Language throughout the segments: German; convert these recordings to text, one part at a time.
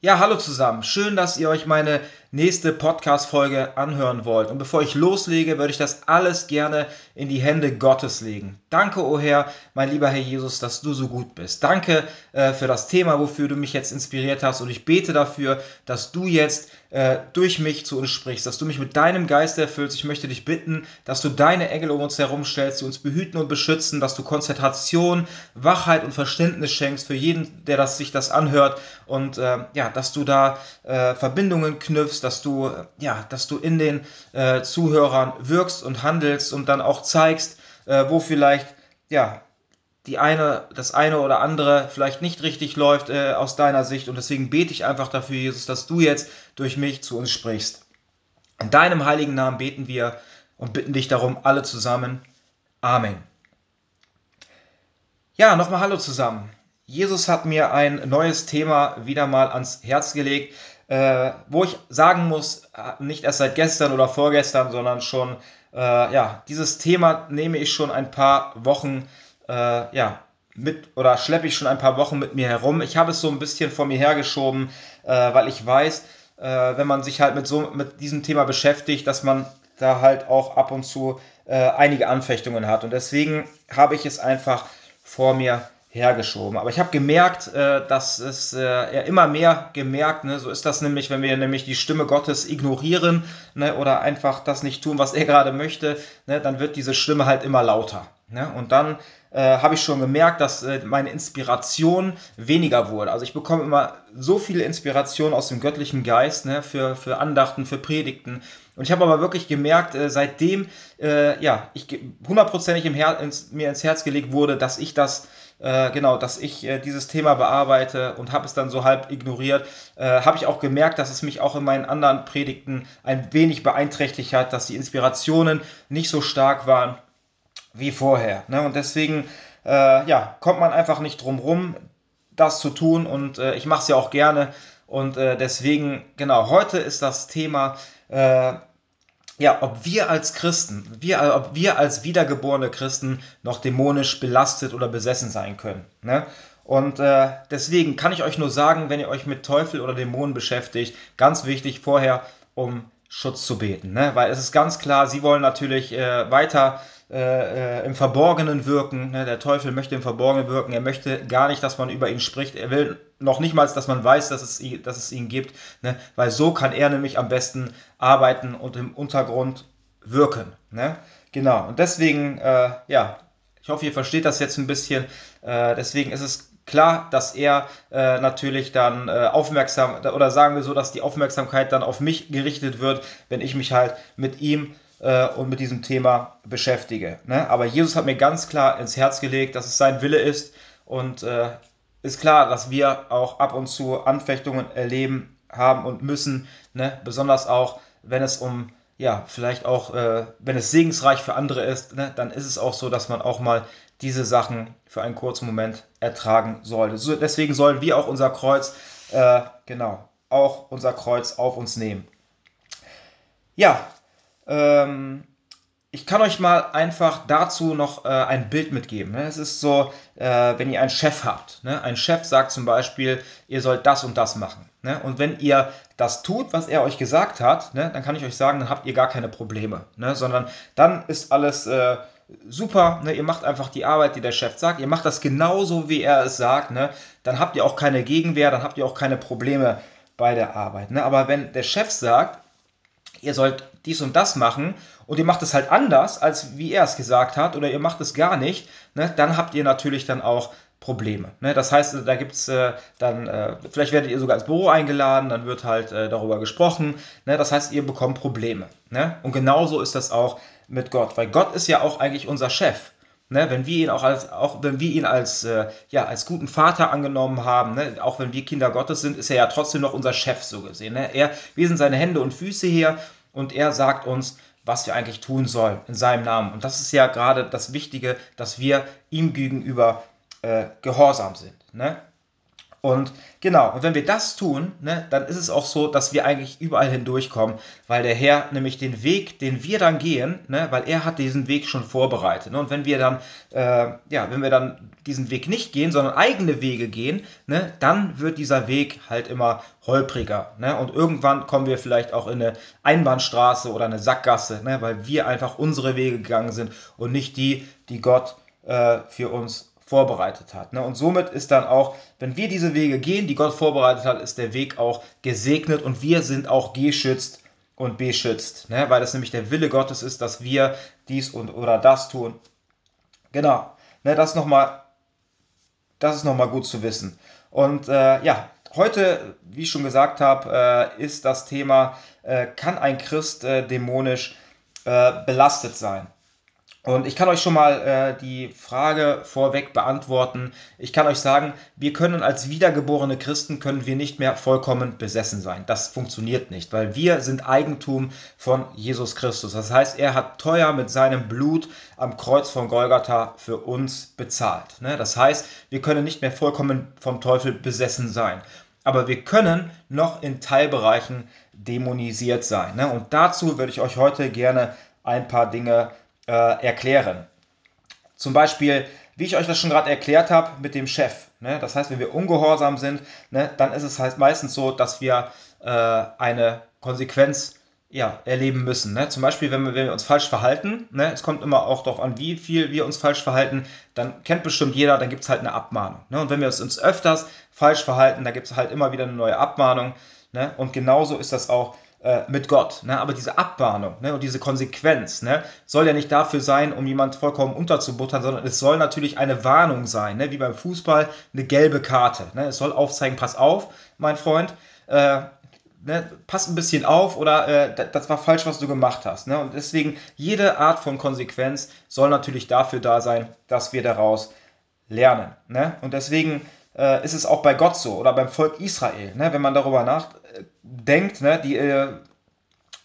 Ja, hallo zusammen. Schön, dass ihr euch meine nächste Podcast-Folge anhören wollt. Und bevor ich loslege, würde ich das alles gerne in die Hände Gottes legen. Danke, o oh Herr, mein lieber Herr Jesus, dass du so gut bist. Danke äh, für das Thema, wofür du mich jetzt inspiriert hast. Und ich bete dafür, dass du jetzt äh, durch mich zu uns sprichst, dass du mich mit deinem Geist erfüllst. Ich möchte dich bitten, dass du deine Engel um uns herum stellst, die uns behüten und beschützen, dass du Konzentration, Wachheit und Verständnis schenkst für jeden, der das, sich das anhört. Und äh, ja, dass du da äh, Verbindungen knüpfst dass du, ja, dass du in den äh, Zuhörern wirkst und handelst und dann auch zeigst, äh, wo vielleicht, ja, die eine, das eine oder andere vielleicht nicht richtig läuft äh, aus deiner Sicht. Und deswegen bete ich einfach dafür, Jesus, dass du jetzt durch mich zu uns sprichst. In deinem heiligen Namen beten wir und bitten dich darum, alle zusammen. Amen. Ja, nochmal Hallo zusammen. Jesus hat mir ein neues Thema wieder mal ans Herz gelegt, äh, wo ich sagen muss, äh, nicht erst seit gestern oder vorgestern, sondern schon, äh, ja, dieses Thema nehme ich schon ein paar Wochen, äh, ja, mit oder schleppe ich schon ein paar Wochen mit mir herum. Ich habe es so ein bisschen vor mir hergeschoben, äh, weil ich weiß, äh, wenn man sich halt mit so mit diesem Thema beschäftigt, dass man da halt auch ab und zu einige Anfechtungen hat. Und deswegen habe ich es einfach vor mir hergeschoben. Aber ich habe gemerkt, äh, dass es äh, ja immer mehr gemerkt, ne, so ist das nämlich, wenn wir nämlich die Stimme Gottes ignorieren ne, oder einfach das nicht tun, was er gerade möchte, ne, dann wird diese Stimme halt immer lauter. Ne? Und dann äh, habe ich schon gemerkt, dass äh, meine Inspiration weniger wurde. Also ich bekomme immer so viele Inspiration aus dem göttlichen Geist ne, für, für Andachten, für Predigten. Und ich habe aber wirklich gemerkt, äh, seitdem äh, ja, ich hundertprozentig im ins, mir ins Herz gelegt wurde, dass ich das äh, genau, dass ich äh, dieses Thema bearbeite und habe es dann so halb ignoriert, äh, habe ich auch gemerkt, dass es mich auch in meinen anderen Predigten ein wenig beeinträchtigt hat, dass die Inspirationen nicht so stark waren wie vorher. Ne? Und deswegen äh, ja, kommt man einfach nicht drum rum, das zu tun und äh, ich mache es ja auch gerne. Und deswegen, genau, heute ist das Thema ja, ob wir als Christen, wir, ob wir als wiedergeborene Christen noch dämonisch belastet oder besessen sein können. Ne? Und äh, deswegen kann ich euch nur sagen, wenn ihr euch mit Teufel oder Dämonen beschäftigt, ganz wichtig vorher um Schutz zu beten. Ne? Weil es ist ganz klar, sie wollen natürlich äh, weiter äh, äh, im Verborgenen wirken. Ne? Der Teufel möchte im Verborgenen wirken. Er möchte gar nicht, dass man über ihn spricht. Er will noch nicht mal, dass man weiß, dass es, dass es ihn gibt. Ne? Weil so kann er nämlich am besten arbeiten und im Untergrund wirken. Ne? Genau. Und deswegen, äh, ja, ich hoffe, ihr versteht das jetzt ein bisschen. Äh, deswegen ist es klar, dass er äh, natürlich dann äh, aufmerksam, oder sagen wir so, dass die Aufmerksamkeit dann auf mich gerichtet wird, wenn ich mich halt mit ihm äh, und mit diesem Thema beschäftige. Ne? Aber Jesus hat mir ganz klar ins Herz gelegt, dass es sein Wille ist und äh, ist klar, dass wir auch ab und zu Anfechtungen erleben haben und müssen, ne? besonders auch, wenn es um ja, vielleicht auch, äh, wenn es segensreich für andere ist, ne, dann ist es auch so, dass man auch mal diese Sachen für einen kurzen Moment ertragen sollte. So, deswegen sollen wir auch unser Kreuz, äh, genau, auch unser Kreuz auf uns nehmen. Ja, ähm, ich kann euch mal einfach dazu noch äh, ein Bild mitgeben. Ne? Es ist so, äh, wenn ihr einen Chef habt. Ne? Ein Chef sagt zum Beispiel, ihr sollt das und das machen. Ne? Und wenn ihr das tut, was er euch gesagt hat, ne, dann kann ich euch sagen, dann habt ihr gar keine Probleme. Ne? Sondern dann ist alles äh, super. Ne? Ihr macht einfach die Arbeit, die der Chef sagt. Ihr macht das genauso, wie er es sagt. Dann habt ihr auch keine Gegenwehr, dann habt ihr auch keine Probleme bei der Arbeit. Aber wenn der Chef sagt, ihr sollt dies und das machen und ihr macht es halt anders, als wie er es gesagt hat, oder ihr macht es gar nicht, ne, dann habt ihr natürlich dann auch Probleme. Ne? Das heißt, da gibt es äh, dann, äh, vielleicht werdet ihr sogar ins Büro eingeladen, dann wird halt äh, darüber gesprochen. Ne? Das heißt, ihr bekommt Probleme. Ne? Und genauso ist das auch mit Gott, weil Gott ist ja auch eigentlich unser Chef. Ne, wenn wir ihn auch als, auch wenn wir ihn als, äh, ja, als guten Vater angenommen haben, ne, auch wenn wir Kinder Gottes sind, ist er ja trotzdem noch unser Chef so gesehen. Ne? Er, wir sind seine Hände und Füße hier und er sagt uns, was wir eigentlich tun sollen in seinem Namen. Und das ist ja gerade das Wichtige, dass wir ihm gegenüber äh, gehorsam sind. Ne? Und genau, und wenn wir das tun, ne, dann ist es auch so, dass wir eigentlich überall hindurchkommen, weil der Herr nämlich den Weg, den wir dann gehen, ne, weil er hat diesen Weg schon vorbereitet. Ne, und wenn wir dann, äh, ja, wenn wir dann diesen Weg nicht gehen, sondern eigene Wege gehen, ne, dann wird dieser Weg halt immer holpriger. Ne, und irgendwann kommen wir vielleicht auch in eine Einbahnstraße oder eine Sackgasse, ne, weil wir einfach unsere Wege gegangen sind und nicht die, die Gott äh, für uns vorbereitet hat. Ne? Und somit ist dann auch, wenn wir diese Wege gehen, die Gott vorbereitet hat, ist der Weg auch gesegnet und wir sind auch geschützt und beschützt, ne? weil das nämlich der Wille Gottes ist, dass wir dies und oder das tun. Genau, ne? das, noch mal, das ist nochmal gut zu wissen. Und äh, ja, heute, wie ich schon gesagt habe, äh, ist das Thema, äh, kann ein Christ äh, dämonisch äh, belastet sein? Und ich kann euch schon mal äh, die Frage vorweg beantworten. Ich kann euch sagen, wir können als wiedergeborene Christen können wir nicht mehr vollkommen besessen sein. Das funktioniert nicht, weil wir sind Eigentum von Jesus Christus. Das heißt, er hat teuer mit seinem Blut am Kreuz von Golgatha für uns bezahlt. Ne? Das heißt, wir können nicht mehr vollkommen vom Teufel besessen sein. Aber wir können noch in Teilbereichen dämonisiert sein. Ne? Und dazu würde ich euch heute gerne ein paar Dinge äh, erklären. Zum Beispiel, wie ich euch das schon gerade erklärt habe, mit dem Chef. Ne? Das heißt, wenn wir ungehorsam sind, ne, dann ist es halt meistens so, dass wir äh, eine Konsequenz ja, erleben müssen. Ne? Zum Beispiel, wenn wir, wenn wir uns falsch verhalten, ne? es kommt immer auch darauf an, wie viel wir uns falsch verhalten, dann kennt bestimmt jeder, dann gibt es halt eine Abmahnung. Ne? Und wenn wir uns öfters falsch verhalten, dann gibt es halt immer wieder eine neue Abmahnung. Ne? Und genauso ist das auch äh, mit Gott. Ne? Aber diese Abmahnung ne? und diese Konsequenz ne? soll ja nicht dafür sein, um jemand vollkommen unterzubuttern, sondern es soll natürlich eine Warnung sein, ne? wie beim Fußball eine gelbe Karte. Ne? Es soll aufzeigen, pass auf, mein Freund, äh, ne, pass ein bisschen auf oder äh, das war falsch, was du gemacht hast. Ne? Und deswegen, jede Art von Konsequenz soll natürlich dafür da sein, dass wir daraus lernen. Ne? Und deswegen äh, ist es auch bei Gott so oder beim Volk Israel. Ne? Wenn man darüber nachdenkt, ne? die, äh,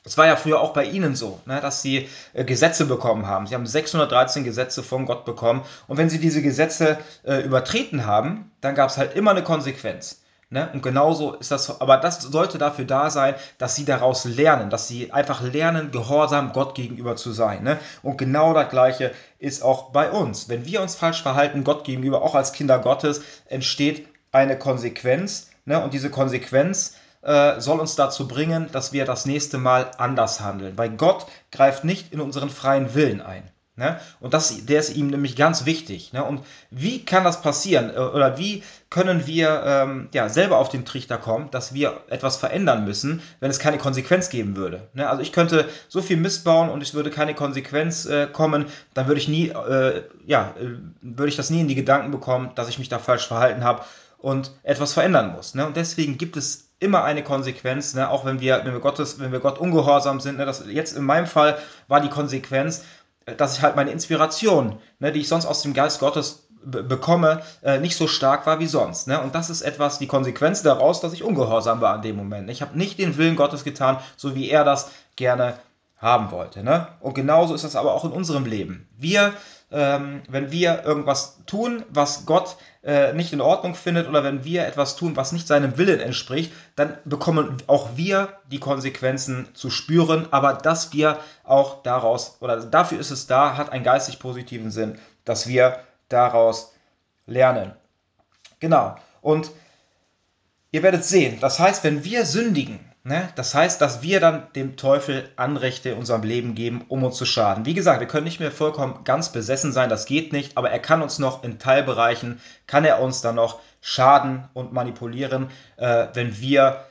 es war ja früher auch bei ihnen so, ne, dass sie äh, Gesetze bekommen haben. Sie haben 613 Gesetze von Gott bekommen. Und wenn sie diese Gesetze äh, übertreten haben, dann gab es halt immer eine Konsequenz. Ne? Und genauso ist das, aber das sollte dafür da sein, dass sie daraus lernen, dass sie einfach lernen, gehorsam Gott gegenüber zu sein. Ne? Und genau das Gleiche ist auch bei uns. Wenn wir uns falsch verhalten, Gott gegenüber, auch als Kinder Gottes, entsteht eine Konsequenz. Ne? Und diese Konsequenz äh, soll uns dazu bringen, dass wir das nächste Mal anders handeln. Weil Gott greift nicht in unseren freien Willen ein. Ne? Und das, der ist ihm nämlich ganz wichtig. Ne? Und wie kann das passieren? Äh, oder wie können wir ähm, ja, selber auf den Trichter kommen, dass wir etwas verändern müssen, wenn es keine Konsequenz geben würde? Ne? Also ich könnte so viel Mist bauen und es würde keine Konsequenz äh, kommen, dann würde ich nie, äh, ja, äh, würde ich das nie in die Gedanken bekommen, dass ich mich da falsch verhalten habe und etwas verändern muss. Ne? Und deswegen gibt es immer eine Konsequenz, ne? auch wenn wir, wenn wir Gottes, wenn wir Gott ungehorsam sind. Ne? Das, jetzt in meinem Fall war die Konsequenz, dass ich halt meine Inspiration, ne, die ich sonst aus dem Geist Gottes bekomme, äh, nicht so stark war wie sonst. Ne? Und das ist etwas, die Konsequenz daraus, dass ich ungehorsam war an dem Moment. Ich habe nicht den Willen Gottes getan, so wie er das gerne haben wollte. Ne? Und genauso ist das aber auch in unserem Leben. Wir, ähm, wenn wir irgendwas tun, was Gott äh, nicht in Ordnung findet oder wenn wir etwas tun, was nicht seinem Willen entspricht, dann bekommen auch wir die Konsequenzen zu spüren, aber dass wir auch daraus, oder dafür ist es da, hat einen geistig positiven Sinn, dass wir daraus lernen. Genau. Und ihr werdet sehen, das heißt, wenn wir sündigen, Ne? Das heißt, dass wir dann dem Teufel Anrechte in unserem Leben geben, um uns zu schaden. Wie gesagt, wir können nicht mehr vollkommen ganz besessen sein, das geht nicht, aber er kann uns noch in Teilbereichen, kann er uns dann noch schaden und manipulieren, äh, wenn wir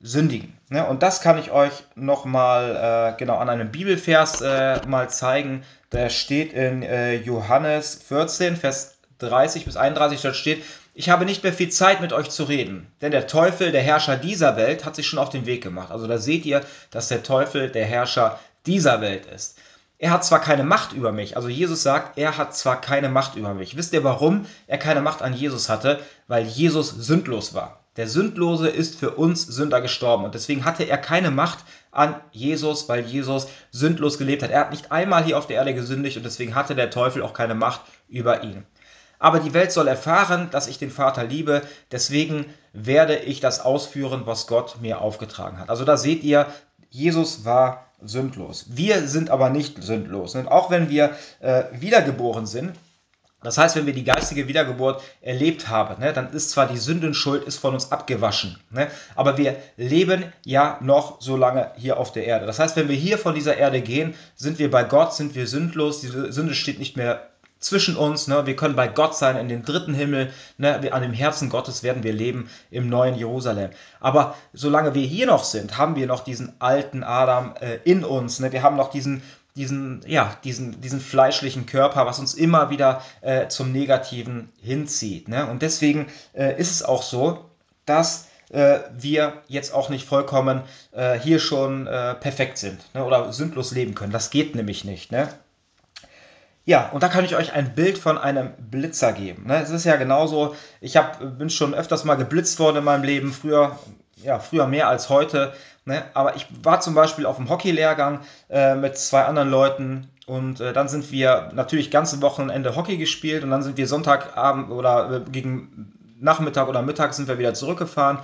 sündigen. Ne? Und das kann ich euch nochmal äh, genau an einem Bibelvers äh, mal zeigen. Der steht in äh, Johannes 14, Vers 30 bis 31, dort steht, ich habe nicht mehr viel Zeit mit euch zu reden, denn der Teufel, der Herrscher dieser Welt, hat sich schon auf den Weg gemacht. Also da seht ihr, dass der Teufel der Herrscher dieser Welt ist. Er hat zwar keine Macht über mich, also Jesus sagt, er hat zwar keine Macht über mich. Wisst ihr, warum er keine Macht an Jesus hatte? Weil Jesus sündlos war. Der Sündlose ist für uns Sünder gestorben und deswegen hatte er keine Macht an Jesus, weil Jesus sündlos gelebt hat. Er hat nicht einmal hier auf der Erde gesündigt und deswegen hatte der Teufel auch keine Macht über ihn. Aber die Welt soll erfahren, dass ich den Vater liebe, deswegen werde ich das ausführen, was Gott mir aufgetragen hat. Also da seht ihr, Jesus war sündlos. Wir sind aber nicht sündlos. Und auch wenn wir äh, wiedergeboren sind, das heißt, wenn wir die geistige Wiedergeburt erlebt haben, ne, dann ist zwar die Sündenschuld ist von uns abgewaschen, ne, aber wir leben ja noch so lange hier auf der Erde. Das heißt, wenn wir hier von dieser Erde gehen, sind wir bei Gott, sind wir sündlos, die Sünde steht nicht mehr zwischen uns. Ne? Wir können bei Gott sein in den dritten Himmel. Ne? An dem Herzen Gottes werden wir leben im neuen Jerusalem. Aber solange wir hier noch sind, haben wir noch diesen alten Adam äh, in uns. Ne? Wir haben noch diesen diesen, ja, diesen, diesen fleischlichen Körper, was uns immer wieder äh, zum Negativen hinzieht. Ne? Und deswegen äh, ist es auch so, dass äh, wir jetzt auch nicht vollkommen äh, hier schon äh, perfekt sind ne? oder sündlos leben können. Das geht nämlich nicht. Ne? Ja, und da kann ich euch ein Bild von einem Blitzer geben. Ne? Es ist ja genauso, ich hab, bin schon öfters mal geblitzt worden in meinem Leben, früher, ja, früher mehr als heute. Ne? Aber ich war zum Beispiel auf dem Hockeylehrgang äh, mit zwei anderen Leuten und äh, dann sind wir natürlich ganze Wochenende Hockey gespielt und dann sind wir Sonntagabend oder äh, gegen Nachmittag oder Mittag sind wir wieder zurückgefahren.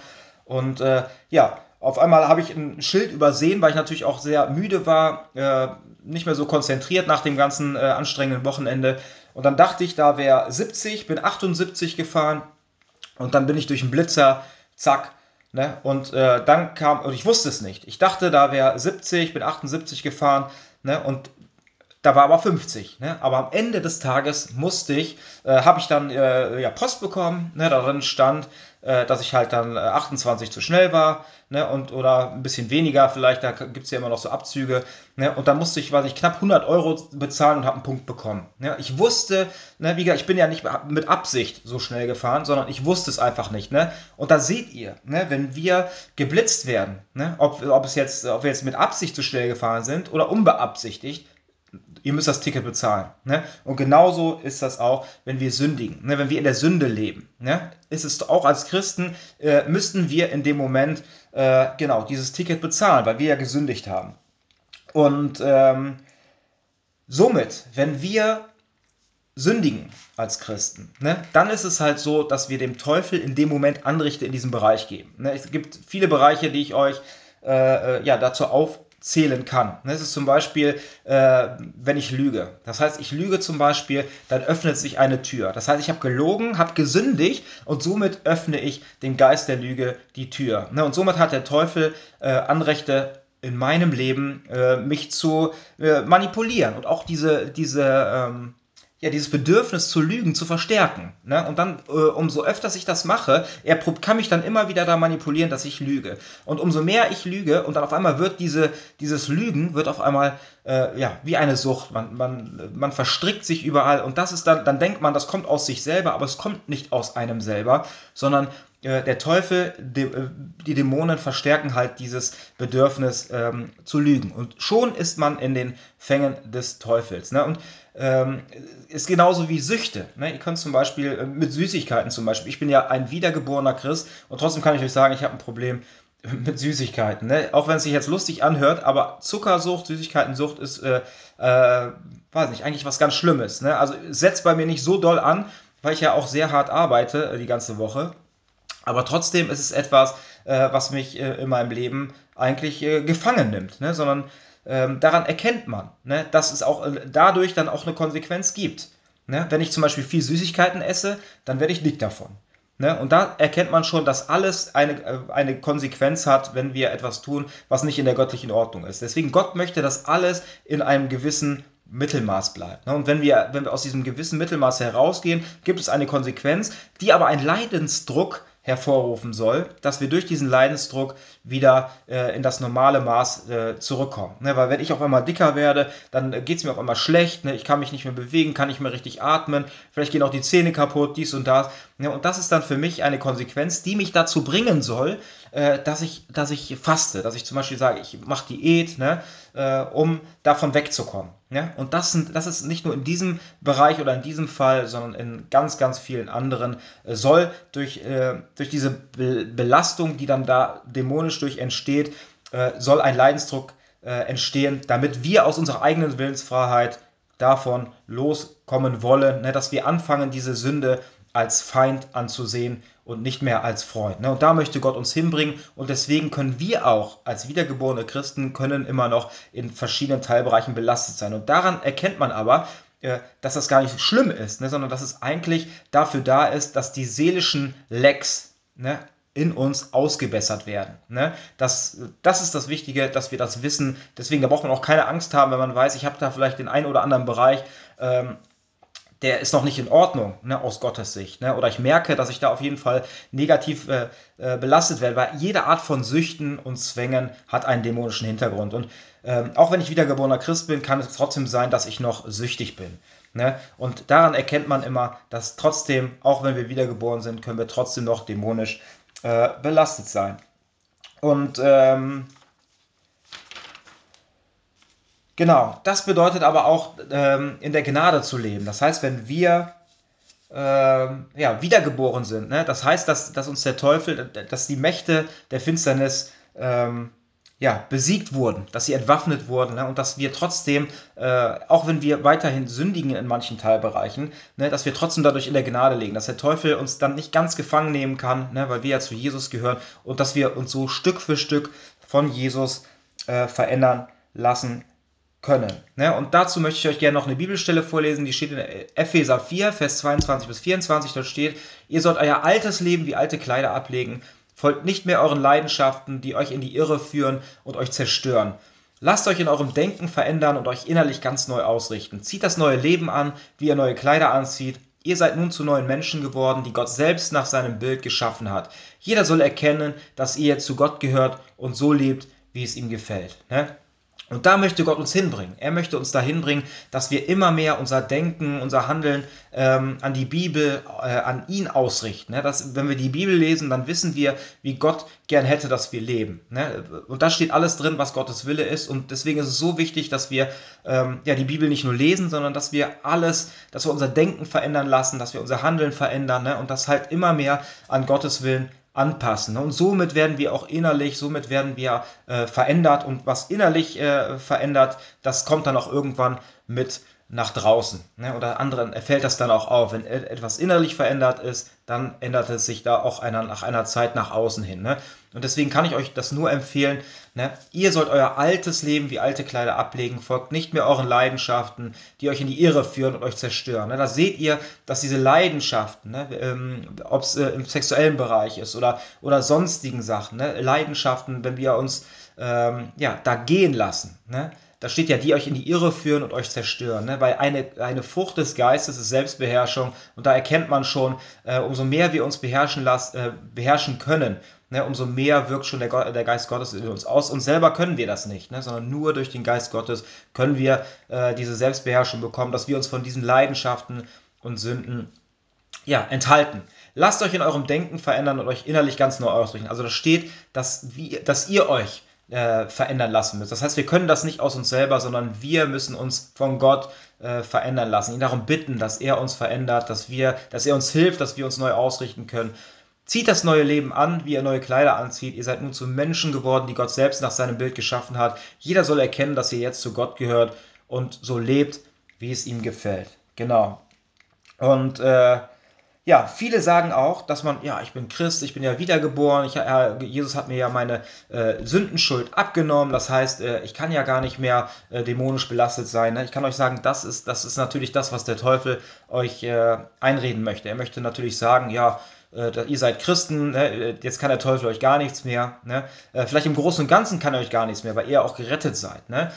Und äh, ja, auf einmal habe ich ein Schild übersehen, weil ich natürlich auch sehr müde war, äh, nicht mehr so konzentriert nach dem ganzen äh, anstrengenden Wochenende. Und dann dachte ich, da wäre 70, bin 78 gefahren und dann bin ich durch den Blitzer, zack. Ne? Und äh, dann kam, und ich wusste es nicht. Ich dachte, da wäre 70, bin 78 gefahren ne? und da war aber 50. Ne? Aber am Ende des Tages musste ich, äh, habe ich dann äh, ja, Post bekommen. Ne? Darin stand, äh, dass ich halt dann 28 äh, zu schnell war. Ne? Und, oder ein bisschen weniger vielleicht, da gibt es ja immer noch so Abzüge. Ne? Und dann musste ich, weiß ich, knapp 100 Euro bezahlen und habe einen Punkt bekommen. Ne? Ich wusste, ne, wie gesagt, ich bin ja nicht mit Absicht so schnell gefahren, sondern ich wusste es einfach nicht. Ne? Und da seht ihr, ne, wenn wir geblitzt werden, ne, ob, ob, es jetzt, ob wir jetzt mit Absicht zu schnell gefahren sind oder unbeabsichtigt, ihr müsst das Ticket bezahlen. Ne? Und genauso ist das auch, wenn wir sündigen, ne? wenn wir in der Sünde leben. Ne? Ist es auch als Christen, äh, müssten wir in dem Moment äh, genau dieses Ticket bezahlen, weil wir ja gesündigt haben. Und ähm, somit, wenn wir sündigen als Christen, ne, dann ist es halt so, dass wir dem Teufel in dem Moment Anrichte in diesem Bereich geben. Ne, es gibt viele Bereiche, die ich euch äh, äh ja, dazu auf, zählen kann. Das ist zum Beispiel, äh, wenn ich lüge. Das heißt, ich lüge zum Beispiel, dann öffnet sich eine Tür. Das heißt, ich habe gelogen, habe gesündigt und somit öffne ich dem Geist der Lüge die Tür. Ne? Und somit hat der Teufel äh, Anrechte in meinem Leben, äh, mich zu äh, manipulieren und auch diese, diese ähm, ja, dieses Bedürfnis zu lügen zu verstärken. Ne? Und dann, äh, umso öfter ich das mache, er kann mich dann immer wieder da manipulieren, dass ich lüge. Und umso mehr ich lüge und dann auf einmal wird diese, dieses Lügen, wird auf einmal äh, ja, wie eine Sucht. Man, man, man verstrickt sich überall und das ist dann, dann denkt man, das kommt aus sich selber, aber es kommt nicht aus einem selber, sondern der Teufel, die, äh, die, Dämonen verstärken halt dieses Bedürfnis ähm, zu lügen. Und schon ist man in den Fängen des Teufels. Ne? Und ähm, ist genauso wie Süchte. Ne? Ihr könnt zum Beispiel äh, mit Süßigkeiten zum Beispiel. Ich bin ja ein wiedergeborener Christ und trotzdem kann ich euch sagen, ich habe ein Problem mit Süßigkeiten. Ne? Auch wenn es sich jetzt lustig anhört, aber Zuckersucht, Süßigkeitensucht ist, äh, äh, weiß nicht, eigentlich was ganz Schlimmes. Ne? Also setzt bei mir nicht so doll an, weil ich ja auch sehr hart arbeite äh, die ganze Woche. Aber trotzdem ist es etwas, äh, was mich äh, in meinem Leben eigentlich gefangen nimmt, ne? sondern ähm, daran erkennt man, ne, dass es auch äh, dadurch dann auch eine Konsequenz gibt. Ne? Wenn ich zum Beispiel viel Süßigkeiten esse, dann werde ich dick davon. Ne? Und da erkennt man schon, dass alles eine, äh, eine Konsequenz hat, wenn wir etwas tun, was nicht in der göttlichen Ordnung ist. Deswegen Gott möchte, dass alles in einem gewissen Mittelmaß bleibt. Ne? Und wenn wir, wenn wir aus diesem gewissen Mittelmaß herausgehen, gibt es eine Konsequenz, die aber ein Leidensdruck hervorrufen soll, dass wir durch diesen Leidensdruck wieder äh, in das normale Maß äh, zurückkommen. Ne? Weil wenn ich auf einmal dicker werde, dann geht es mir auf einmal schlecht, ne? ich kann mich nicht mehr bewegen, kann nicht mehr richtig atmen, vielleicht gehen auch die Zähne kaputt, dies und das. Ne? Und das ist dann für mich eine Konsequenz, die mich dazu bringen soll, äh, dass, ich, dass ich faste, dass ich zum Beispiel sage, ich mache Diät, ne? Äh, um davon wegzukommen. Ne? Und das, sind, das ist nicht nur in diesem Bereich oder in diesem Fall, sondern in ganz, ganz vielen anderen, äh, soll durch, äh, durch diese Be Belastung, die dann da dämonisch durch entsteht, äh, soll ein Leidensdruck entstehen, damit wir aus unserer eigenen Willensfreiheit davon loskommen wollen, ne, dass wir anfangen, diese Sünde als Feind anzusehen und nicht mehr als Freund. Ne? Und da möchte Gott uns hinbringen und deswegen können wir auch als wiedergeborene Christen können immer noch in verschiedenen Teilbereichen belastet sein. Und daran erkennt man aber, äh, dass das gar nicht schlimm ist, ne? sondern dass es eigentlich dafür da ist, dass die seelischen Lecks ne, in uns ausgebessert werden. Das, das ist das Wichtige, dass wir das wissen. Deswegen, da braucht man auch keine Angst haben, wenn man weiß, ich habe da vielleicht den einen oder anderen Bereich, ähm, der ist noch nicht in Ordnung, ne, aus Gottes Sicht. Ne? Oder ich merke, dass ich da auf jeden Fall negativ äh, äh, belastet werde, weil jede Art von Süchten und Zwängen hat einen dämonischen Hintergrund. Und ähm, auch wenn ich wiedergeborener Christ bin, kann es trotzdem sein, dass ich noch süchtig bin. Ne? Und daran erkennt man immer, dass trotzdem, auch wenn wir wiedergeboren sind, können wir trotzdem noch dämonisch äh, belastet sein. Und ähm, genau, das bedeutet aber auch ähm, in der Gnade zu leben. Das heißt, wenn wir ähm, ja, wiedergeboren sind, ne? das heißt, dass, dass uns der Teufel, dass die Mächte der Finsternis ähm, ja, besiegt wurden, dass sie entwaffnet wurden ne, und dass wir trotzdem, äh, auch wenn wir weiterhin sündigen in manchen Teilbereichen, ne, dass wir trotzdem dadurch in der Gnade liegen, dass der Teufel uns dann nicht ganz gefangen nehmen kann, ne, weil wir ja zu Jesus gehören und dass wir uns so Stück für Stück von Jesus äh, verändern lassen können. Ne? Und dazu möchte ich euch gerne noch eine Bibelstelle vorlesen, die steht in Epheser 4, Vers 22 bis 24. Dort steht, ihr sollt euer altes Leben wie alte Kleider ablegen Folgt nicht mehr euren Leidenschaften, die euch in die Irre führen und euch zerstören. Lasst euch in eurem Denken verändern und euch innerlich ganz neu ausrichten. Zieht das neue Leben an, wie ihr neue Kleider anzieht. Ihr seid nun zu neuen Menschen geworden, die Gott selbst nach seinem Bild geschaffen hat. Jeder soll erkennen, dass ihr zu Gott gehört und so lebt, wie es ihm gefällt. Ne? Und da möchte Gott uns hinbringen. Er möchte uns dahin bringen, dass wir immer mehr unser Denken, unser Handeln ähm, an die Bibel, äh, an ihn ausrichten. Ne? Dass, wenn wir die Bibel lesen, dann wissen wir, wie Gott gern hätte, dass wir leben. Ne? Und da steht alles drin, was Gottes Wille ist. Und deswegen ist es so wichtig, dass wir ähm, ja, die Bibel nicht nur lesen, sondern dass wir alles, dass wir unser Denken verändern lassen, dass wir unser Handeln verändern ne? und das halt immer mehr an Gottes Willen anpassen. Und somit werden wir auch innerlich, somit werden wir äh, verändert und was innerlich äh, verändert, das kommt dann auch irgendwann mit nach draußen. Ne? Oder anderen fällt das dann auch auf. Wenn etwas innerlich verändert ist, dann ändert es sich da auch einer, nach einer Zeit nach außen hin. Ne? Und deswegen kann ich euch das nur empfehlen. Ne? Ihr sollt euer altes Leben wie alte Kleider ablegen, folgt nicht mehr euren Leidenschaften, die euch in die Irre führen und euch zerstören. Ne? Da seht ihr, dass diese Leidenschaften, ne? ähm, ob es äh, im sexuellen Bereich ist oder, oder sonstigen Sachen, ne? Leidenschaften, wenn wir uns ähm, ja, da gehen lassen, ne? Da steht ja, die euch in die Irre führen und euch zerstören. Ne? Weil eine, eine Frucht des Geistes ist Selbstbeherrschung und da erkennt man schon, äh, umso mehr wir uns beherrschen, las, äh, beherrschen können, ne? umso mehr wirkt schon der, der, Geist Gottes in uns aus. Und selber können wir das nicht, ne? sondern nur durch den Geist Gottes können wir äh, diese Selbstbeherrschung bekommen, dass wir uns von diesen Leidenschaften und Sünden ja, enthalten. Lasst euch in eurem Denken verändern und euch innerlich ganz neu ausrichten. Also da steht, dass, wie, dass ihr euch äh, verändern lassen müssen. Das heißt, wir können das nicht aus uns selber, sondern wir müssen uns von Gott äh, verändern lassen. Ihn darum bitten, dass er uns verändert, dass wir, dass er uns hilft, dass wir uns neu ausrichten können. Zieht das neue Leben an, wie ihr neue Kleider anzieht. Ihr seid nun zu Menschen geworden, die Gott selbst nach seinem Bild geschaffen hat. Jeder soll erkennen, dass ihr jetzt zu Gott gehört und so lebt, wie es ihm gefällt. Genau. Und äh, ja, viele sagen auch, dass man, ja, ich bin Christ, ich bin ja wiedergeboren, ich, äh, Jesus hat mir ja meine äh, Sündenschuld abgenommen, das heißt, äh, ich kann ja gar nicht mehr äh, dämonisch belastet sein. Ne? Ich kann euch sagen, das ist, das ist natürlich das, was der Teufel euch äh, einreden möchte. Er möchte natürlich sagen, ja, äh, ihr seid Christen, ne? jetzt kann der Teufel euch gar nichts mehr. Ne? vielleicht im Großen und Ganzen kann er euch gar nichts mehr, weil ihr auch gerettet seid ne?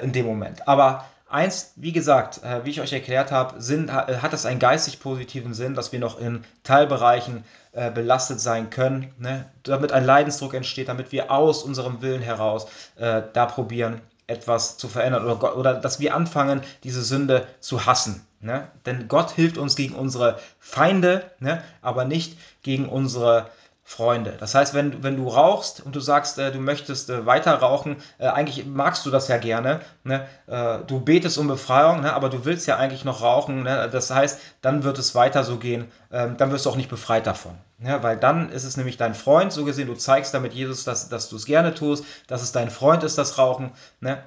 in dem Moment. Aber Eins, wie gesagt, äh, wie ich euch erklärt habe, Sinn, äh, hat es einen geistig positiven Sinn, dass wir noch in Teilbereichen äh, belastet sein können, ne? damit ein Leidensdruck entsteht, damit wir aus unserem Willen heraus äh, da probieren, etwas zu verändern oder, oder dass wir anfangen, diese Sünde zu hassen. Ne? Denn Gott hilft uns gegen unsere Feinde, ne? aber nicht gegen unsere Freunde. Das heißt, wenn, wenn du rauchst und du sagst, äh, du möchtest äh, weiter rauchen, äh, eigentlich magst du das ja gerne, ne? Äh, du betest um Befreiung, ne? aber du willst ja eigentlich noch rauchen. Ne? Das heißt, dann wird es weiter so gehen, ähm, dann wirst du auch nicht befreit davon. Ne? Weil dann ist es nämlich dein Freund, so gesehen, du zeigst damit Jesus, dass, dass du es gerne tust, dass es dein Freund ist, das Rauchen. Ne?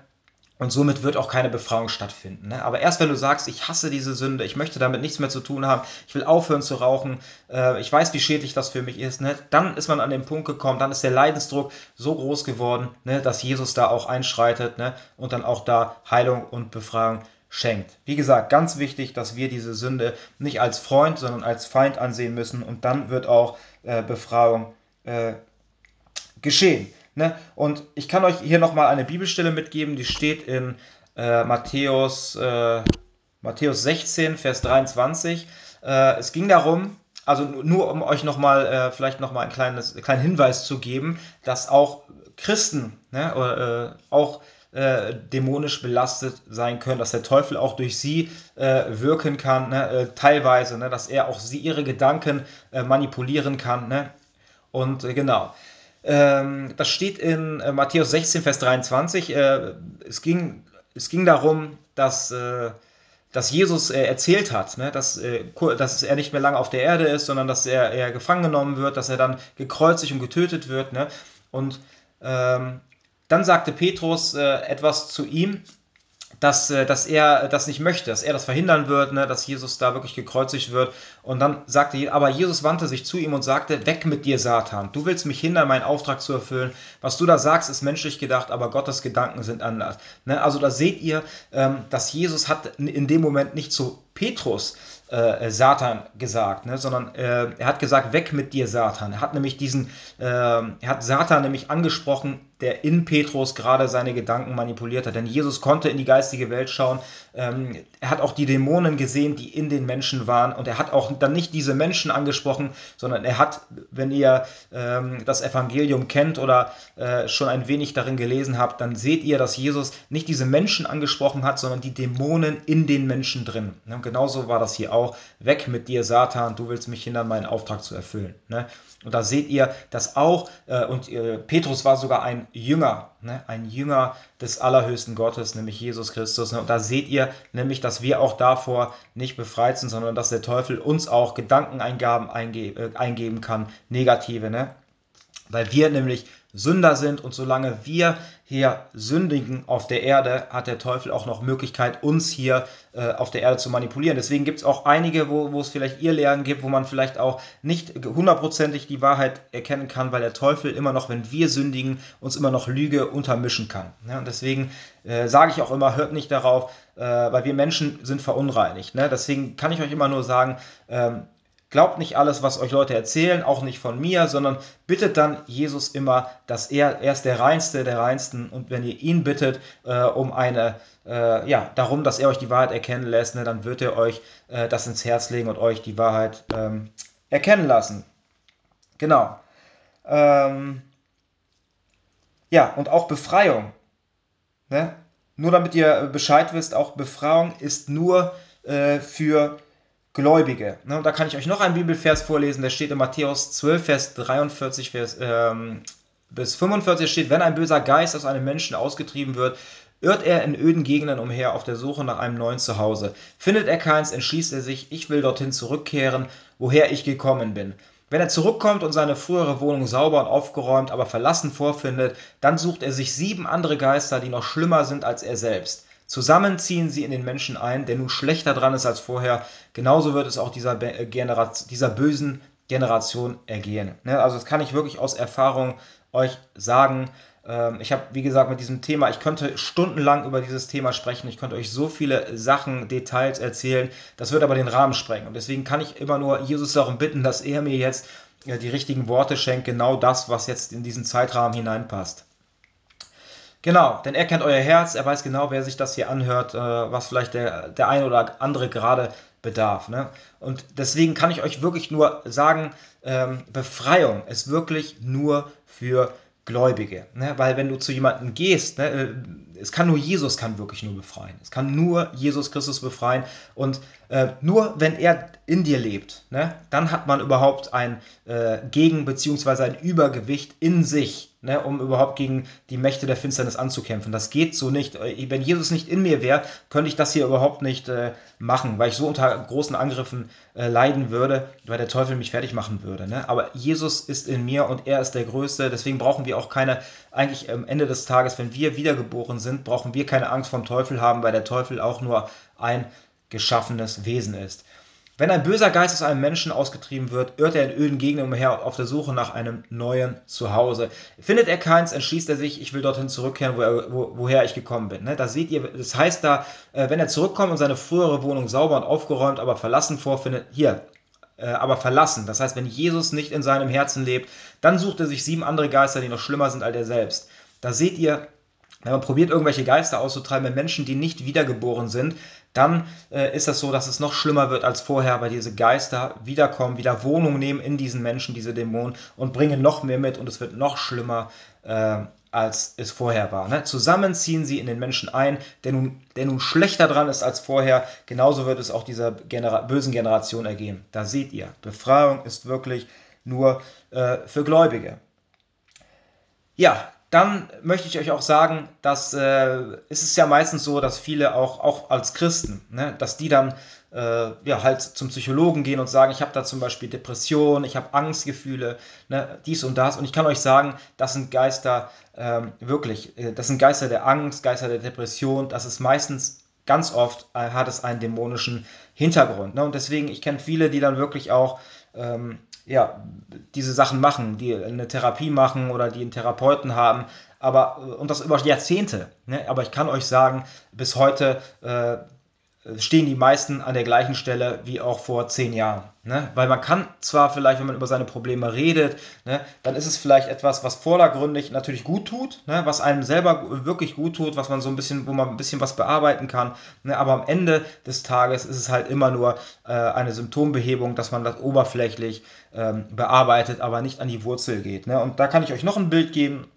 Und somit wird auch keine Befreiung stattfinden. Ne? Aber erst wenn du sagst, ich hasse diese Sünde, ich möchte damit nichts mehr zu tun haben, ich will aufhören zu rauchen, äh, ich weiß, wie schädlich das für mich ist, ne? dann ist man an den Punkt gekommen, dann ist der Leidensdruck so groß geworden, ne, dass Jesus da auch einschreitet ne? und dann auch da Heilung und Befreiung schenkt. Wie gesagt, ganz wichtig, dass wir diese Sünde nicht als Freund, sondern als Feind ansehen müssen und dann wird auch äh, Befreiung äh, geschehen. Ne? Und ich kann euch hier nochmal eine Bibelstelle mitgeben, die steht in äh, Matthäus, äh, Matthäus 16, Vers 23. Äh, es ging darum, also nur um euch nochmal, äh, vielleicht nochmal ein kleines, kleinen Hinweis zu geben, dass auch Christen ne, oder, äh, auch äh, dämonisch belastet sein können, dass der Teufel auch durch sie äh, wirken kann, ne, äh, teilweise, ne, dass er auch sie ihre Gedanken äh, manipulieren kann. Ne? Und äh, genau. Ähm, das steht in äh, Matthäus 16, Vers 23. Äh, es, ging, es ging darum, dass, äh, dass Jesus äh, erzählt hat, ne, dass, äh, dass er nicht mehr lange auf der Erde ist, sondern dass er, er gefangen genommen wird, dass er dann gekreuzigt und getötet wird. Ne? Und ähm, dann sagte Petrus äh, etwas zu ihm, dass, äh, dass er das nicht möchte, dass er das verhindern wird, ne, dass Jesus da wirklich gekreuzigt wird. Und dann sagte, aber Jesus wandte sich zu ihm und sagte, weg mit dir, Satan. Du willst mich hindern, meinen Auftrag zu erfüllen. Was du da sagst, ist menschlich gedacht, aber Gottes Gedanken sind anders. Ne, also da seht ihr, ähm, dass Jesus hat in dem Moment nicht zu Petrus äh, Satan gesagt, ne? sondern äh, er hat gesagt, weg mit dir, Satan. Er hat nämlich diesen, äh, er hat Satan nämlich angesprochen, der in Petrus gerade seine Gedanken manipuliert hat. Denn Jesus konnte in die geistige Welt schauen. Ähm, er hat auch die Dämonen gesehen, die in den Menschen waren. Und er hat auch dann nicht diese Menschen angesprochen, sondern er hat, wenn ihr ähm, das Evangelium kennt oder äh, schon ein wenig darin gelesen habt, dann seht ihr, dass Jesus nicht diese Menschen angesprochen hat, sondern die Dämonen in den Menschen drin. Ne? Genauso war das hier auch. Weg mit dir, Satan, du willst mich hindern, meinen Auftrag zu erfüllen. Und da seht ihr, dass auch, äh, und äh, Petrus war sogar ein Jünger, ne? ein Jünger des allerhöchsten Gottes, nämlich Jesus Christus. Ne? Und da seht ihr nämlich, dass wir auch davor nicht befreit sind, sondern dass der Teufel uns auch Gedankeneingaben äh, eingeben kann, negative, ne? weil wir nämlich Sünder sind und solange wir hier sündigen auf der Erde, hat der Teufel auch noch Möglichkeit, uns hier äh, auf der Erde zu manipulieren. Deswegen gibt es auch einige, wo, wo es vielleicht Irrlehren gibt, wo man vielleicht auch nicht hundertprozentig die Wahrheit erkennen kann, weil der Teufel immer noch, wenn wir sündigen, uns immer noch Lüge untermischen kann. Ja, und deswegen äh, sage ich auch immer, hört nicht darauf, äh, weil wir Menschen sind verunreinigt. Ne? Deswegen kann ich euch immer nur sagen, ähm, Glaubt nicht alles, was euch Leute erzählen, auch nicht von mir, sondern bittet dann Jesus immer, dass er, er ist der Reinste der Reinsten und wenn ihr ihn bittet äh, um eine, äh, ja, darum, dass er euch die Wahrheit erkennen lässt, ne, dann wird er euch äh, das ins Herz legen und euch die Wahrheit ähm, erkennen lassen. Genau. Ähm, ja, und auch Befreiung. Ne? Nur damit ihr Bescheid wisst, auch Befreiung ist nur äh, für Gläubige. Ne, und da kann ich euch noch einen Bibelvers vorlesen, der steht in Matthäus 12, Vers 43 Vers, ähm, bis 45 steht, wenn ein böser Geist aus einem Menschen ausgetrieben wird, irrt er in öden Gegenden umher auf der Suche nach einem neuen Zuhause. Findet er keins, entschließt er sich, ich will dorthin zurückkehren, woher ich gekommen bin. Wenn er zurückkommt und seine frühere Wohnung sauber und aufgeräumt, aber verlassen vorfindet, dann sucht er sich sieben andere Geister, die noch schlimmer sind als er selbst. Zusammen ziehen sie in den Menschen ein, der nun schlechter dran ist als vorher. Genauso wird es auch dieser, äh, Generation, dieser bösen Generation ergehen. Ne? Also das kann ich wirklich aus Erfahrung euch sagen. Ähm, ich habe, wie gesagt, mit diesem Thema, ich könnte stundenlang über dieses Thema sprechen. Ich könnte euch so viele Sachen, Details erzählen. Das wird aber den Rahmen sprengen. Und deswegen kann ich immer nur Jesus darum bitten, dass er mir jetzt die richtigen Worte schenkt. Genau das, was jetzt in diesen Zeitrahmen hineinpasst. Genau, denn er kennt euer Herz, er weiß genau, wer sich das hier anhört, äh, was vielleicht der, der eine oder andere gerade bedarf. Ne? Und deswegen kann ich euch wirklich nur sagen, ähm, Befreiung ist wirklich nur für Gläubige. Ne? Weil wenn du zu jemandem gehst, ne, äh, es kann nur Jesus kann wirklich nur befreien. Es kann nur Jesus Christus befreien. Und äh, nur wenn er in dir lebt, ne, dann hat man überhaupt ein äh, Gegen- bzw. ein Übergewicht in sich ne, um überhaupt gegen die Mächte der Finsternis anzukämpfen. Das geht so nicht. Äh, wenn Jesus nicht in mir wäre, könnte ich das hier überhaupt nicht äh, machen, weil ich so unter großen Angriffen äh, leiden würde, weil der Teufel mich fertig machen würde. Ne? Aber Jesus ist in mir und er ist der Größte. Deswegen brauchen wir auch keine, eigentlich am Ende des Tages, wenn wir wiedergeboren sind, sind, brauchen wir keine Angst vom Teufel haben, weil der Teufel auch nur ein geschaffenes Wesen ist. Wenn ein böser Geist aus einem Menschen ausgetrieben wird, irrt er in öden Gegenden umher auf der Suche nach einem neuen Zuhause. Findet er keins, entschließt er sich, ich will dorthin zurückkehren, wo er, wo, woher ich gekommen bin. Ne? Da seht ihr, das heißt da, äh, wenn er zurückkommt und seine frühere Wohnung sauber und aufgeräumt, aber verlassen vorfindet, hier, äh, aber verlassen. Das heißt, wenn Jesus nicht in seinem Herzen lebt, dann sucht er sich sieben andere Geister, die noch schlimmer sind als er selbst. Da seht ihr, wenn man probiert, irgendwelche Geister auszutreiben bei Menschen, die nicht wiedergeboren sind, dann äh, ist das so, dass es noch schlimmer wird als vorher, weil diese Geister wiederkommen, wieder Wohnung nehmen in diesen Menschen, diese Dämonen, und bringen noch mehr mit und es wird noch schlimmer, äh, als es vorher war. Ne? Zusammen ziehen sie in den Menschen ein, der nun, der nun schlechter dran ist als vorher. Genauso wird es auch dieser Genera bösen Generation ergehen. Da seht ihr, Befreiung ist wirklich nur äh, für Gläubige. Ja, dann möchte ich euch auch sagen, dass äh, es ist ja meistens so, dass viele auch, auch als Christen, ne, dass die dann äh, ja, halt zum Psychologen gehen und sagen, ich habe da zum Beispiel Depression, ich habe Angstgefühle, ne, dies und das. Und ich kann euch sagen, das sind Geister ähm, wirklich, äh, das sind Geister der Angst, Geister der Depression. Das ist meistens ganz oft, äh, hat es einen dämonischen Hintergrund. Ne? Und deswegen, ich kenne viele, die dann wirklich auch ähm, ja, diese Sachen machen, die eine Therapie machen oder die einen Therapeuten haben, aber und das über Jahrzehnte. Ne? Aber ich kann euch sagen, bis heute äh, stehen die meisten an der gleichen Stelle wie auch vor zehn Jahren. Ne? Weil man kann zwar vielleicht, wenn man über seine Probleme redet, ne, dann ist es vielleicht etwas, was vordergründig natürlich gut tut, ne, was einem selber wirklich gut tut, was man so ein bisschen, wo man ein bisschen was bearbeiten kann. Ne? Aber am Ende des Tages ist es halt immer nur äh, eine Symptombehebung, dass man das oberflächlich ähm, bearbeitet, aber nicht an die Wurzel geht. Ne? Und da kann ich euch noch ein Bild geben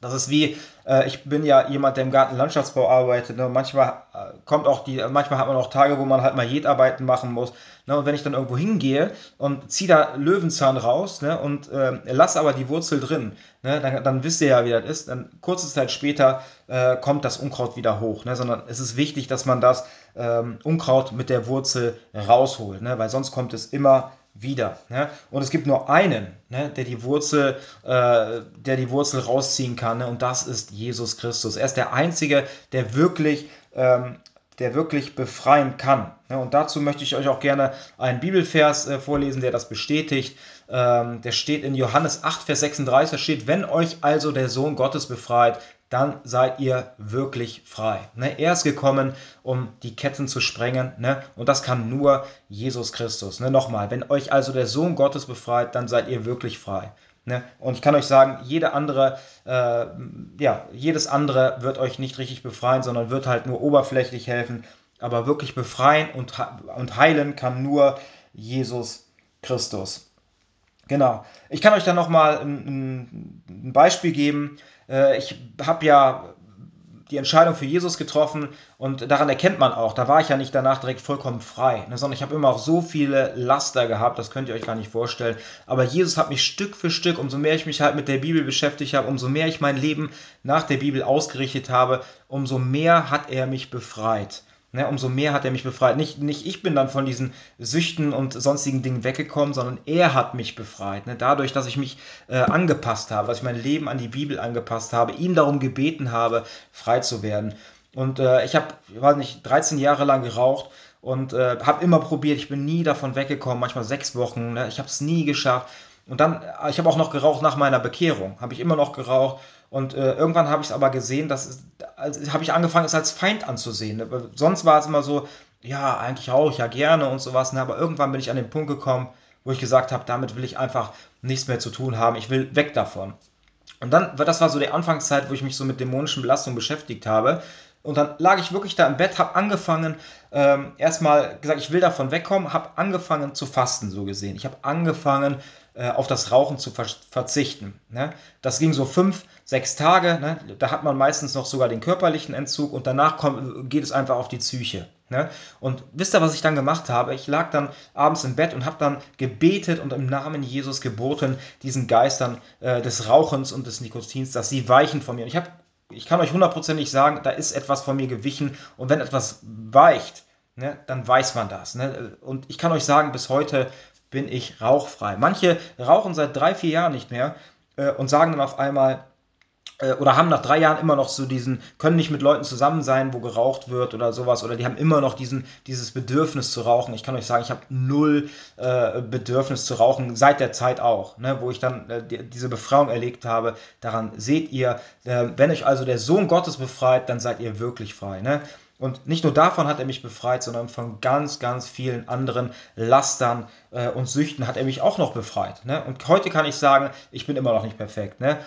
das ist wie, äh, ich bin ja jemand, der im Gartenlandschaftsbau arbeitet. Ne? Manchmal äh, kommt auch die, manchmal hat man auch Tage, wo man halt mal Jedarbeiten machen muss. Ne? Und wenn ich dann irgendwo hingehe und ziehe da Löwenzahn raus ne? und äh, lasse aber die Wurzel drin, ne? dann, dann wisst ihr ja, wie das ist. Dann kurze Zeit später äh, kommt das Unkraut wieder hoch. Ne? Sondern es ist wichtig, dass man das ähm, Unkraut mit der Wurzel rausholt, ne? weil sonst kommt es immer wieder. Ne? Und es gibt nur einen, ne, der, die Wurzel, äh, der die Wurzel rausziehen kann, ne? und das ist Jesus Christus. Er ist der Einzige, der wirklich, ähm, der wirklich befreien kann. Ne? Und dazu möchte ich euch auch gerne einen Bibelvers äh, vorlesen, der das bestätigt. Ähm, der steht in Johannes 8, Vers 36, da steht, wenn euch also der Sohn Gottes befreit, dann seid ihr wirklich frei. Ne? Er ist gekommen, um die Ketten zu sprengen. Ne? Und das kann nur Jesus Christus. Ne? Nochmal, wenn euch also der Sohn Gottes befreit, dann seid ihr wirklich frei. Ne? Und ich kann euch sagen, jede andere, äh, ja, jedes andere wird euch nicht richtig befreien, sondern wird halt nur oberflächlich helfen. Aber wirklich befreien und, und heilen kann nur Jesus Christus. Genau. Ich kann euch dann nochmal ein, ein Beispiel geben ich habe ja die Entscheidung für Jesus getroffen und daran erkennt man auch, da war ich ja nicht danach direkt vollkommen frei, ne, sondern ich habe immer auch so viele Laster gehabt, das könnt ihr euch gar nicht vorstellen. Aber Jesus hat mich Stück für Stück, umso mehr ich mich halt mit der Bibel beschäftigt habe, umso mehr ich mein Leben nach der Bibel ausgerichtet habe, umso mehr hat er mich befreit. Ne, umso mehr hat er mich befreit. Nicht, nicht ich bin dann von diesen Süchten und sonstigen Dingen weggekommen, sondern er hat mich befreit. Ne, dadurch, dass ich mich äh, angepasst habe, dass ich mein Leben an die Bibel angepasst habe, ihm darum gebeten habe, frei zu werden. Und äh, ich habe, weiß nicht, 13 Jahre lang geraucht und äh, habe immer probiert. Ich bin nie davon weggekommen, manchmal sechs Wochen. Ne, ich habe es nie geschafft. Und dann, äh, ich habe auch noch geraucht nach meiner Bekehrung. Habe ich immer noch geraucht. Und äh, irgendwann habe ich es aber gesehen, dass also, habe ich angefangen, es als Feind anzusehen. Ne? Sonst war es immer so, ja, eigentlich auch, ja gerne und sowas. Ne? Aber irgendwann bin ich an den Punkt gekommen, wo ich gesagt habe, damit will ich einfach nichts mehr zu tun haben. Ich will weg davon. Und dann, das war so die Anfangszeit, wo ich mich so mit dämonischen Belastungen beschäftigt habe. Und dann lag ich wirklich da im Bett, habe angefangen, ähm, erstmal gesagt, ich will davon wegkommen, habe angefangen zu fasten, so gesehen. Ich habe angefangen, äh, auf das Rauchen zu ver verzichten. Ne? Das ging so fünf, sechs Tage. Ne? Da hat man meistens noch sogar den körperlichen Entzug und danach geht es einfach auf die Psyche. Ne? Und wisst ihr, was ich dann gemacht habe? Ich lag dann abends im Bett und habe dann gebetet und im Namen Jesus geboten, diesen Geistern äh, des Rauchens und des Nikotins, dass sie weichen von mir. Und ich, hab, ich kann euch hundertprozentig sagen, da ist etwas von mir gewichen. Und wenn etwas weicht, ne, dann weiß man das. Ne? Und ich kann euch sagen, bis heute bin ich rauchfrei. Manche rauchen seit drei, vier Jahren nicht mehr äh, und sagen dann auf einmal, äh, oder haben nach drei Jahren immer noch so diesen, können nicht mit Leuten zusammen sein, wo geraucht wird oder sowas, oder die haben immer noch diesen, dieses Bedürfnis zu rauchen. Ich kann euch sagen, ich habe null äh, Bedürfnis zu rauchen, seit der Zeit auch, ne, wo ich dann äh, die, diese Befreiung erlebt habe. Daran seht ihr, äh, wenn euch also der Sohn Gottes befreit, dann seid ihr wirklich frei. Ne? Und nicht nur davon hat er mich befreit, sondern von ganz, ganz vielen anderen Lastern äh, und Süchten hat er mich auch noch befreit. Ne? Und heute kann ich sagen, ich bin immer noch nicht perfekt. Ne?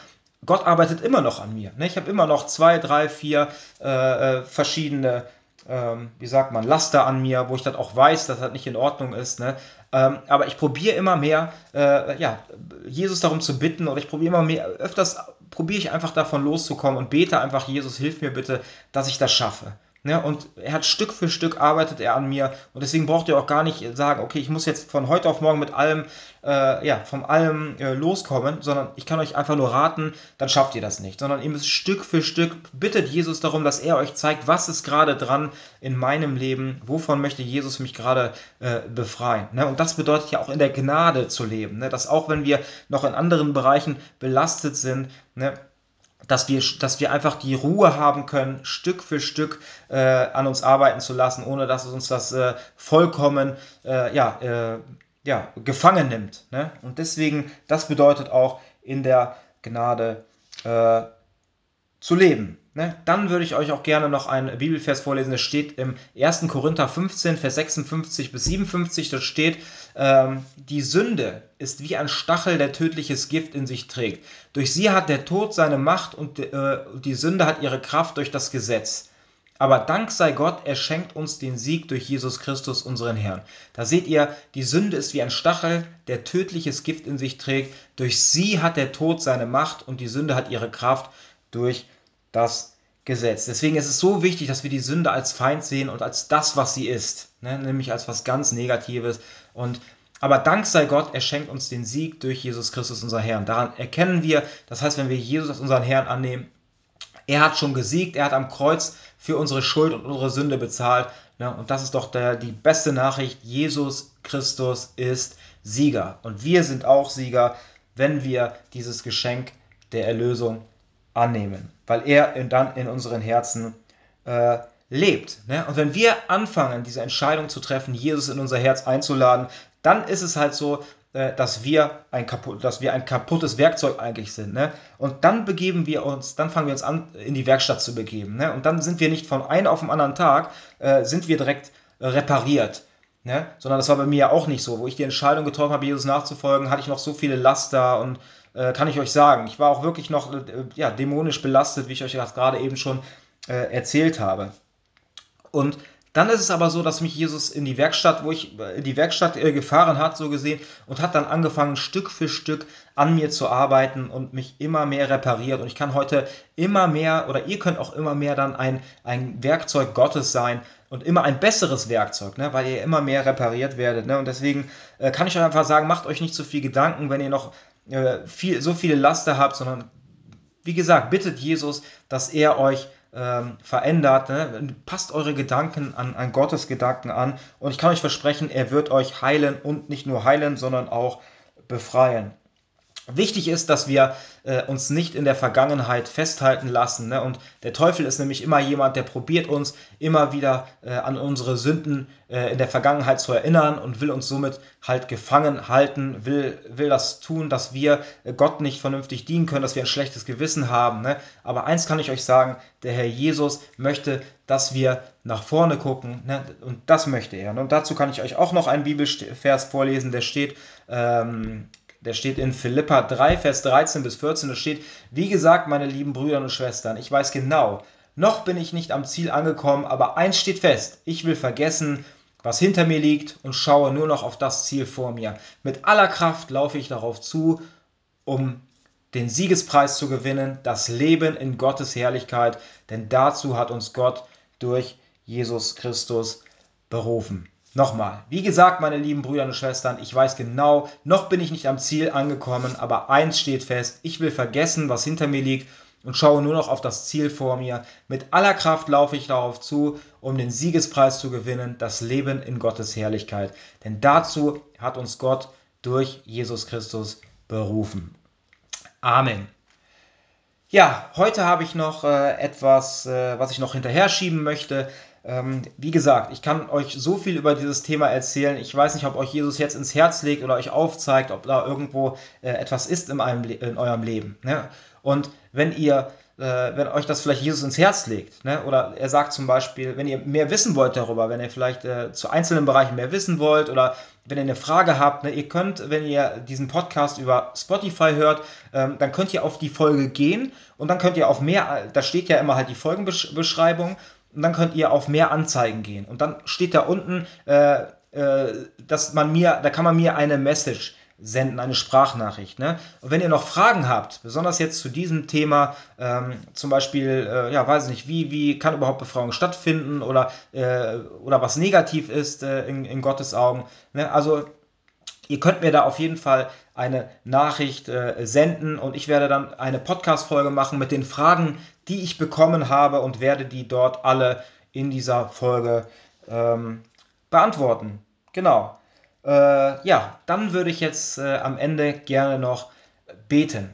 Gott arbeitet immer noch an mir. Ne? Ich habe immer noch zwei, drei, vier äh, äh, verschiedene, ähm, wie sagt man, Laster an mir, wo ich dann auch weiß, dass das nicht in Ordnung ist. Ne? Ähm, aber ich probiere immer mehr, äh, ja, Jesus darum zu bitten oder ich probiere immer mehr, öfters probiere ich einfach davon loszukommen und bete einfach, Jesus, hilf mir bitte, dass ich das schaffe. Ne? Und er hat Stück für Stück arbeitet er an mir und deswegen braucht ihr auch gar nicht sagen, okay, ich muss jetzt von heute auf morgen mit allem, äh, ja, vom allem äh, loskommen, sondern ich kann euch einfach nur raten, dann schafft ihr das nicht, sondern ihr müsst Stück für Stück bittet Jesus darum, dass er euch zeigt, was ist gerade dran in meinem Leben, wovon möchte Jesus mich gerade äh, befreien. Ne? Und das bedeutet ja auch in der Gnade zu leben, ne? dass auch wenn wir noch in anderen Bereichen belastet sind, ne? Dass wir, dass wir einfach die Ruhe haben können, Stück für Stück äh, an uns arbeiten zu lassen, ohne dass es uns das äh, vollkommen äh, ja, äh, ja, gefangen nimmt. Ne? Und deswegen, das bedeutet auch in der Gnade äh, zu leben. Ne? Dann würde ich euch auch gerne noch einen Bibelvers vorlesen. Das steht im 1. Korinther 15, Vers 56 bis 57. Da steht, ähm, die Sünde ist wie ein Stachel, der tödliches Gift in sich trägt. Durch sie hat der Tod seine Macht und äh, die Sünde hat ihre Kraft durch das Gesetz. Aber Dank sei Gott, er schenkt uns den Sieg durch Jesus Christus, unseren Herrn. Da seht ihr, die Sünde ist wie ein Stachel, der tödliches Gift in sich trägt. Durch sie hat der Tod seine Macht und die Sünde hat ihre Kraft durch das Gesetz. Deswegen ist es so wichtig, dass wir die Sünde als Feind sehen und als das, was sie ist, ne? nämlich als was ganz Negatives. Und aber Dank sei Gott, er schenkt uns den Sieg durch Jesus Christus, unser Herrn. Daran erkennen wir, das heißt, wenn wir Jesus als unseren Herrn annehmen, er hat schon gesiegt, er hat am Kreuz für unsere Schuld und unsere Sünde bezahlt. Ne? Und das ist doch der, die beste Nachricht. Jesus Christus ist Sieger. Und wir sind auch Sieger, wenn wir dieses Geschenk der Erlösung annehmen, weil er in, dann in unseren Herzen äh, lebt. Ne? Und wenn wir anfangen, diese Entscheidung zu treffen, Jesus in unser Herz einzuladen, dann ist es halt so, äh, dass wir, ein kaputt, dass wir ein kaputtes Werkzeug eigentlich sind. Ne? Und dann begeben wir uns, dann fangen wir uns an, in die Werkstatt zu begeben. Ne? Und dann sind wir nicht von einem auf den anderen Tag, äh, sind wir direkt repariert. Ne? Sondern das war bei mir ja auch nicht so. Wo ich die Entscheidung getroffen habe, Jesus nachzufolgen, hatte ich noch so viele Laster und äh, kann ich euch sagen. Ich war auch wirklich noch äh, ja, dämonisch belastet, wie ich euch gerade eben schon äh, erzählt habe. Und dann ist es aber so, dass mich Jesus in die Werkstatt, wo ich in die Werkstatt äh, gefahren hat, so gesehen, und hat dann angefangen, Stück für Stück an mir zu arbeiten und mich immer mehr repariert. Und ich kann heute immer mehr, oder ihr könnt auch immer mehr dann ein, ein Werkzeug Gottes sein und immer ein besseres Werkzeug, ne, weil ihr immer mehr repariert werdet. Ne? Und deswegen äh, kann ich euch einfach sagen, macht euch nicht so viel Gedanken, wenn ihr noch äh, viel, so viele Laster habt, sondern wie gesagt, bittet Jesus, dass er euch ähm, verändert. Ne? Passt eure Gedanken an, an Gottes Gedanken an und ich kann euch versprechen, er wird euch heilen und nicht nur heilen, sondern auch befreien. Wichtig ist, dass wir äh, uns nicht in der Vergangenheit festhalten lassen. Ne? Und der Teufel ist nämlich immer jemand, der probiert uns immer wieder äh, an unsere Sünden äh, in der Vergangenheit zu erinnern und will uns somit halt gefangen halten, will, will das tun, dass wir äh, Gott nicht vernünftig dienen können, dass wir ein schlechtes Gewissen haben. Ne? Aber eins kann ich euch sagen, der Herr Jesus möchte, dass wir nach vorne gucken ne? und das möchte er. Und dazu kann ich euch auch noch einen Bibelvers vorlesen, der steht ähm, der steht in Philippa 3, Vers 13 bis 14. Da steht, wie gesagt, meine lieben Brüder und Schwestern, ich weiß genau, noch bin ich nicht am Ziel angekommen, aber eins steht fest, ich will vergessen, was hinter mir liegt und schaue nur noch auf das Ziel vor mir. Mit aller Kraft laufe ich darauf zu, um den Siegespreis zu gewinnen, das Leben in Gottes Herrlichkeit, denn dazu hat uns Gott durch Jesus Christus berufen. Nochmal, wie gesagt, meine lieben Brüder und Schwestern, ich weiß genau, noch bin ich nicht am Ziel angekommen, aber eins steht fest, ich will vergessen, was hinter mir liegt und schaue nur noch auf das Ziel vor mir. Mit aller Kraft laufe ich darauf zu, um den Siegespreis zu gewinnen, das Leben in Gottes Herrlichkeit. Denn dazu hat uns Gott durch Jesus Christus berufen. Amen. Ja, heute habe ich noch äh, etwas, äh, was ich noch hinterher schieben möchte. Ähm, wie gesagt, ich kann euch so viel über dieses Thema erzählen. Ich weiß nicht, ob euch Jesus jetzt ins Herz legt oder euch aufzeigt, ob da irgendwo äh, etwas ist in, einem, in eurem Leben. Ne? Und wenn ihr äh, wenn euch das vielleicht Jesus ins Herz legt. Ne? Oder er sagt zum Beispiel, wenn ihr mehr wissen wollt darüber, wenn ihr vielleicht äh, zu einzelnen Bereichen mehr wissen wollt oder wenn ihr eine Frage habt, ne? ihr könnt, wenn ihr diesen Podcast über Spotify hört, ähm, dann könnt ihr auf die Folge gehen und dann könnt ihr auf mehr, da steht ja immer halt die Folgenbeschreibung und dann könnt ihr auf mehr Anzeigen gehen. Und dann steht da unten, äh, äh, dass man mir, da kann man mir eine Message senden, eine Sprachnachricht. Ne? Und wenn ihr noch Fragen habt, besonders jetzt zu diesem Thema, ähm, zum Beispiel, äh, ja, weiß ich nicht, wie, wie kann überhaupt Befreiung stattfinden oder, äh, oder was negativ ist äh, in, in Gottes Augen. Ne? Also ihr könnt mir da auf jeden Fall eine Nachricht äh, senden und ich werde dann eine Podcast-Folge machen mit den Fragen, die ich bekommen habe und werde die dort alle in dieser Folge ähm, beantworten. Genau. Äh, ja, dann würde ich jetzt äh, am Ende gerne noch beten.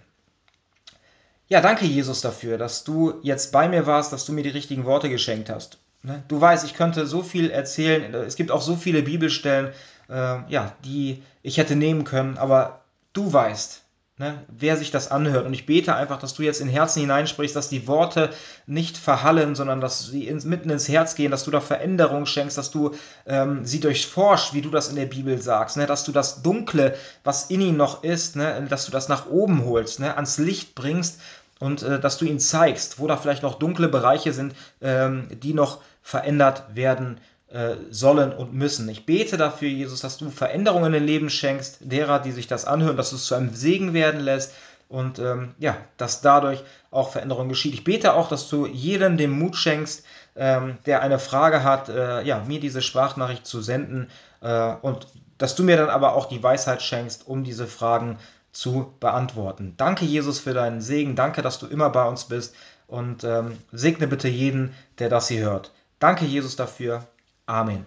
Ja, danke Jesus dafür, dass du jetzt bei mir warst, dass du mir die richtigen Worte geschenkt hast. Ne? Du weißt, ich könnte so viel erzählen. Es gibt auch so viele Bibelstellen, äh, ja, die ich hätte nehmen können, aber du weißt, Ne, wer sich das anhört. Und ich bete einfach, dass du jetzt in Herzen hineinsprichst, dass die Worte nicht verhallen, sondern dass sie ins, mitten ins Herz gehen, dass du da Veränderung schenkst, dass du ähm, sie durchforscht, wie du das in der Bibel sagst, ne, dass du das Dunkle, was in ihnen noch ist, ne, dass du das nach oben holst, ne, ans Licht bringst und äh, dass du ihnen zeigst, wo da vielleicht noch dunkle Bereiche sind, ähm, die noch verändert werden äh, sollen und müssen. Ich bete dafür, Jesus, dass du Veränderungen in den Leben schenkst, derer, die sich das anhören, dass du es zu einem Segen werden lässt und ähm, ja, dass dadurch auch Veränderung geschieht. Ich bete auch, dass du jedem den Mut schenkst, ähm, der eine Frage hat, äh, ja, mir diese Sprachnachricht zu senden äh, und dass du mir dann aber auch die Weisheit schenkst, um diese Fragen zu beantworten. Danke, Jesus, für deinen Segen. Danke, dass du immer bei uns bist und ähm, segne bitte jeden, der das hier hört. Danke, Jesus, dafür. Amen.